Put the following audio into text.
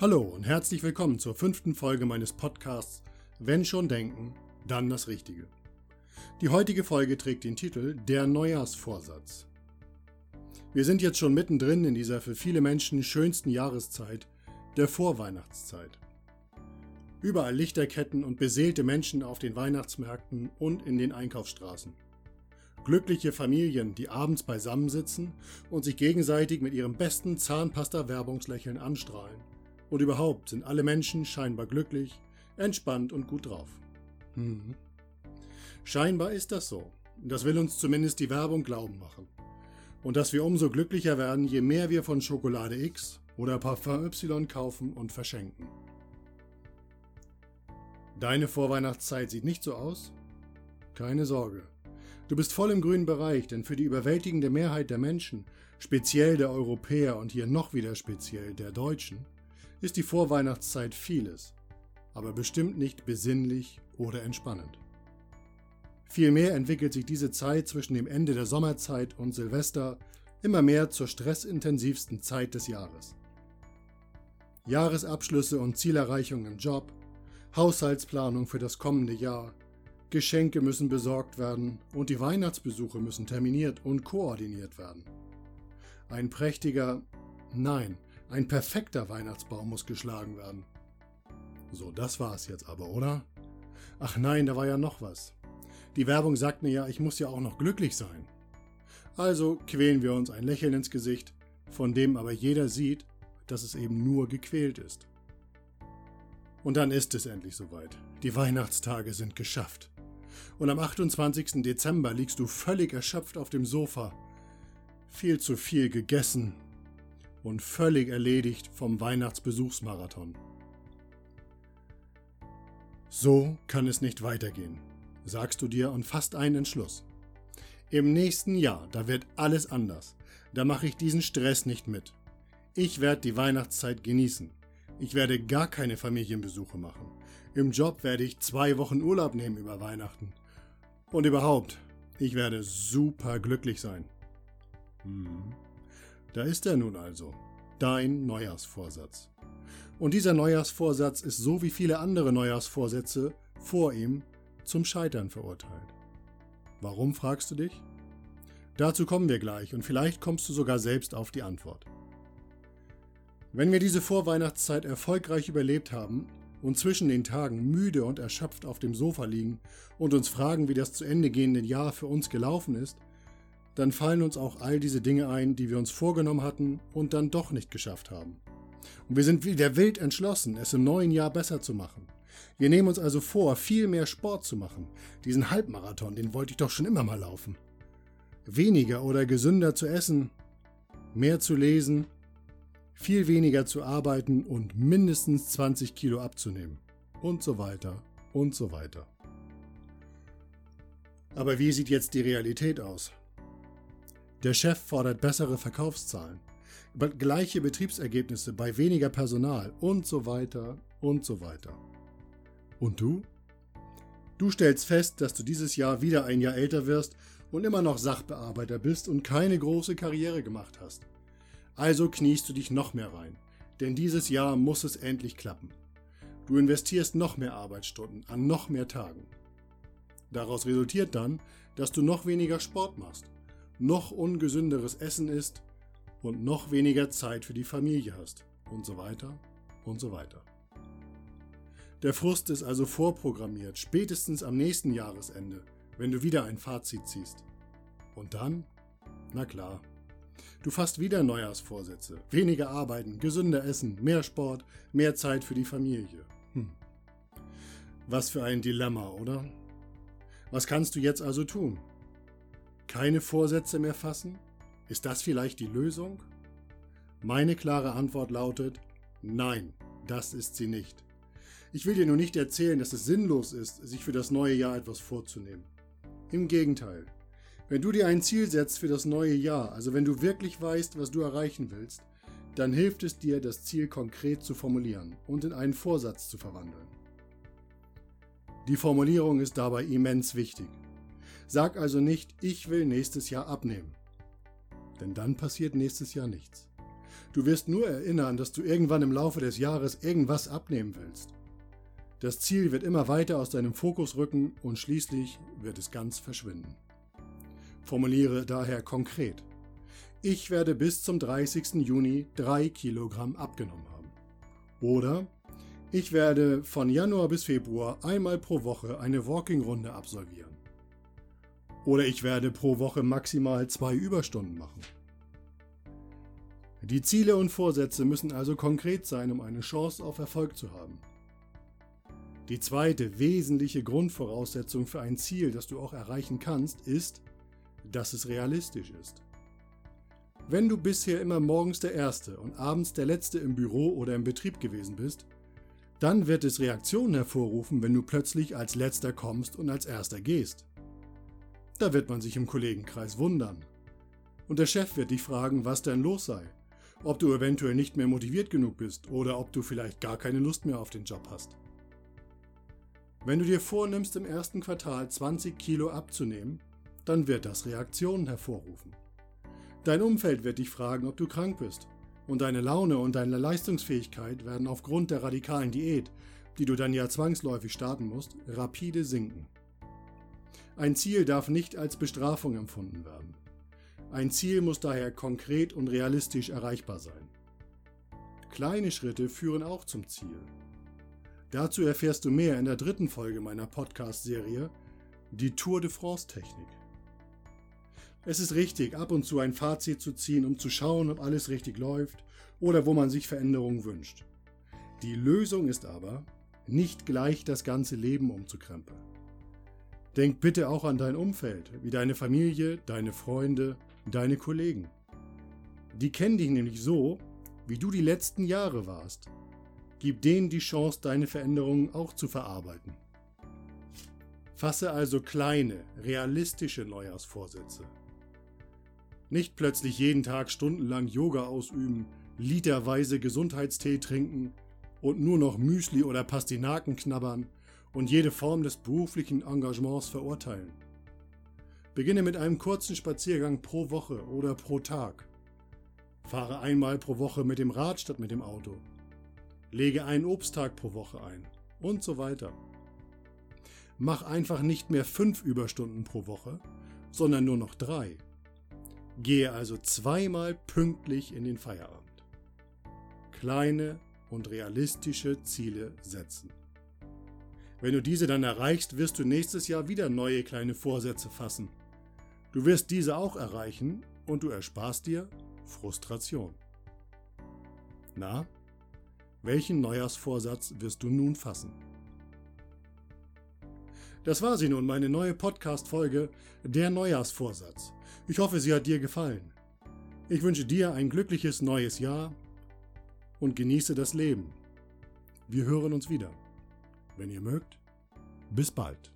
Hallo und herzlich willkommen zur fünften Folge meines Podcasts Wenn schon denken, dann das Richtige. Die heutige Folge trägt den Titel Der Neujahrsvorsatz. Wir sind jetzt schon mittendrin in dieser für viele Menschen schönsten Jahreszeit, der Vorweihnachtszeit. Überall Lichterketten und beseelte Menschen auf den Weihnachtsmärkten und in den Einkaufsstraßen. Glückliche Familien, die abends beisammensitzen und sich gegenseitig mit ihrem besten Zahnpasta-Werbungslächeln anstrahlen und überhaupt sind alle Menschen scheinbar glücklich, entspannt und gut drauf. Hm. Scheinbar ist das so. Das will uns zumindest die Werbung glauben machen. Und dass wir umso glücklicher werden, je mehr wir von Schokolade X oder Parfum Y kaufen und verschenken. Deine Vorweihnachtszeit sieht nicht so aus? Keine Sorge. Du bist voll im grünen Bereich, denn für die überwältigende Mehrheit der Menschen, speziell der Europäer und hier noch wieder speziell der Deutschen, ist die Vorweihnachtszeit vieles, aber bestimmt nicht besinnlich oder entspannend. Vielmehr entwickelt sich diese Zeit zwischen dem Ende der Sommerzeit und Silvester immer mehr zur stressintensivsten Zeit des Jahres. Jahresabschlüsse und Zielerreichung im Job, Haushaltsplanung für das kommende Jahr, Geschenke müssen besorgt werden und die Weihnachtsbesuche müssen terminiert und koordiniert werden. Ein prächtiger, nein, ein perfekter Weihnachtsbaum muss geschlagen werden. So, das war's jetzt aber, oder? Ach nein, da war ja noch was. Die Werbung sagt mir ja, ich muss ja auch noch glücklich sein. Also quälen wir uns ein Lächeln ins Gesicht, von dem aber jeder sieht, dass es eben nur gequält ist. Und dann ist es endlich soweit. Die Weihnachtstage sind geschafft. Und am 28. Dezember liegst du völlig erschöpft auf dem Sofa. Viel zu viel gegessen, und völlig erledigt vom Weihnachtsbesuchsmarathon. So kann es nicht weitergehen, sagst du dir und fasst einen Entschluss. Im nächsten Jahr, da wird alles anders. Da mache ich diesen Stress nicht mit. Ich werde die Weihnachtszeit genießen. Ich werde gar keine Familienbesuche machen. Im Job werde ich zwei Wochen Urlaub nehmen über Weihnachten. Und überhaupt, ich werde super glücklich sein. Hm. Da ist er nun also, dein Neujahrsvorsatz. Und dieser Neujahrsvorsatz ist so wie viele andere Neujahrsvorsätze vor ihm zum Scheitern verurteilt. Warum, fragst du dich? Dazu kommen wir gleich und vielleicht kommst du sogar selbst auf die Antwort. Wenn wir diese Vorweihnachtszeit erfolgreich überlebt haben und zwischen den Tagen müde und erschöpft auf dem Sofa liegen und uns fragen, wie das zu Ende gehende Jahr für uns gelaufen ist, dann fallen uns auch all diese Dinge ein, die wir uns vorgenommen hatten und dann doch nicht geschafft haben. Und wir sind wieder wild entschlossen, es im neuen Jahr besser zu machen. Wir nehmen uns also vor, viel mehr Sport zu machen. Diesen Halbmarathon, den wollte ich doch schon immer mal laufen. Weniger oder gesünder zu essen, mehr zu lesen, viel weniger zu arbeiten und mindestens 20 Kilo abzunehmen. Und so weiter und so weiter. Aber wie sieht jetzt die Realität aus? Der Chef fordert bessere Verkaufszahlen, gleiche Betriebsergebnisse bei weniger Personal und so weiter und so weiter. Und du? Du stellst fest, dass du dieses Jahr wieder ein Jahr älter wirst und immer noch Sachbearbeiter bist und keine große Karriere gemacht hast. Also kniest du dich noch mehr rein, denn dieses Jahr muss es endlich klappen. Du investierst noch mehr Arbeitsstunden an noch mehr Tagen. Daraus resultiert dann, dass du noch weniger Sport machst noch ungesünderes Essen isst und noch weniger Zeit für die Familie hast und so weiter und so weiter. Der Frust ist also vorprogrammiert, spätestens am nächsten Jahresende, wenn du wieder ein Fazit ziehst. Und dann? Na klar. Du fasst wieder Neujahrsvorsätze. Weniger arbeiten, gesünder essen, mehr Sport, mehr Zeit für die Familie. Hm. Was für ein Dilemma, oder? Was kannst du jetzt also tun? Keine Vorsätze mehr fassen? Ist das vielleicht die Lösung? Meine klare Antwort lautet, nein, das ist sie nicht. Ich will dir nur nicht erzählen, dass es sinnlos ist, sich für das neue Jahr etwas vorzunehmen. Im Gegenteil. Wenn du dir ein Ziel setzt für das neue Jahr, also wenn du wirklich weißt, was du erreichen willst, dann hilft es dir, das Ziel konkret zu formulieren und in einen Vorsatz zu verwandeln. Die Formulierung ist dabei immens wichtig. Sag also nicht, ich will nächstes Jahr abnehmen. Denn dann passiert nächstes Jahr nichts. Du wirst nur erinnern, dass du irgendwann im Laufe des Jahres irgendwas abnehmen willst. Das Ziel wird immer weiter aus deinem Fokus rücken und schließlich wird es ganz verschwinden. Formuliere daher konkret. Ich werde bis zum 30. Juni 3 Kilogramm abgenommen haben. Oder ich werde von Januar bis Februar einmal pro Woche eine Walking-Runde absolvieren. Oder ich werde pro Woche maximal zwei Überstunden machen. Die Ziele und Vorsätze müssen also konkret sein, um eine Chance auf Erfolg zu haben. Die zweite wesentliche Grundvoraussetzung für ein Ziel, das du auch erreichen kannst, ist, dass es realistisch ist. Wenn du bisher immer morgens der Erste und abends der Letzte im Büro oder im Betrieb gewesen bist, dann wird es Reaktionen hervorrufen, wenn du plötzlich als Letzter kommst und als Erster gehst. Da wird man sich im Kollegenkreis wundern. Und der Chef wird dich fragen, was denn los sei, ob du eventuell nicht mehr motiviert genug bist oder ob du vielleicht gar keine Lust mehr auf den Job hast. Wenn du dir vornimmst, im ersten Quartal 20 Kilo abzunehmen, dann wird das Reaktionen hervorrufen. Dein Umfeld wird dich fragen, ob du krank bist. Und deine Laune und deine Leistungsfähigkeit werden aufgrund der radikalen Diät, die du dann ja zwangsläufig starten musst, rapide sinken. Ein Ziel darf nicht als Bestrafung empfunden werden. Ein Ziel muss daher konkret und realistisch erreichbar sein. Kleine Schritte führen auch zum Ziel. Dazu erfährst du mehr in der dritten Folge meiner Podcast-Serie Die Tour de France-Technik. Es ist richtig, ab und zu ein Fazit zu ziehen, um zu schauen, ob alles richtig läuft oder wo man sich Veränderungen wünscht. Die Lösung ist aber, nicht gleich das ganze Leben umzukrempeln. Denk bitte auch an dein Umfeld, wie deine Familie, deine Freunde, deine Kollegen. Die kennen dich nämlich so, wie du die letzten Jahre warst Gib denen die Chance, deine Veränderungen auch zu verarbeiten. Fasse also kleine, realistische Neujahrsvorsätze. Nicht plötzlich jeden Tag stundenlang Yoga ausüben, literweise Gesundheitstee trinken und nur noch Müsli oder Pastinaken knabbern und jede Form des beruflichen Engagements verurteilen. Beginne mit einem kurzen Spaziergang pro Woche oder pro Tag. Fahre einmal pro Woche mit dem Rad statt mit dem Auto lege einen Obsttag pro Woche ein und so weiter. Mach einfach nicht mehr fünf Überstunden pro Woche, sondern nur noch drei. Gehe also zweimal pünktlich in den Feierabend. Kleine und realistische Ziele setzen. Wenn du diese dann erreichst, wirst du nächstes Jahr wieder neue kleine Vorsätze fassen. Du wirst diese auch erreichen und du ersparst dir Frustration. Na, welchen Neujahrsvorsatz wirst du nun fassen? Das war sie nun, meine neue Podcast-Folge Der Neujahrsvorsatz. Ich hoffe, sie hat dir gefallen. Ich wünsche dir ein glückliches neues Jahr und genieße das Leben. Wir hören uns wieder. Wenn ihr mögt, bis bald.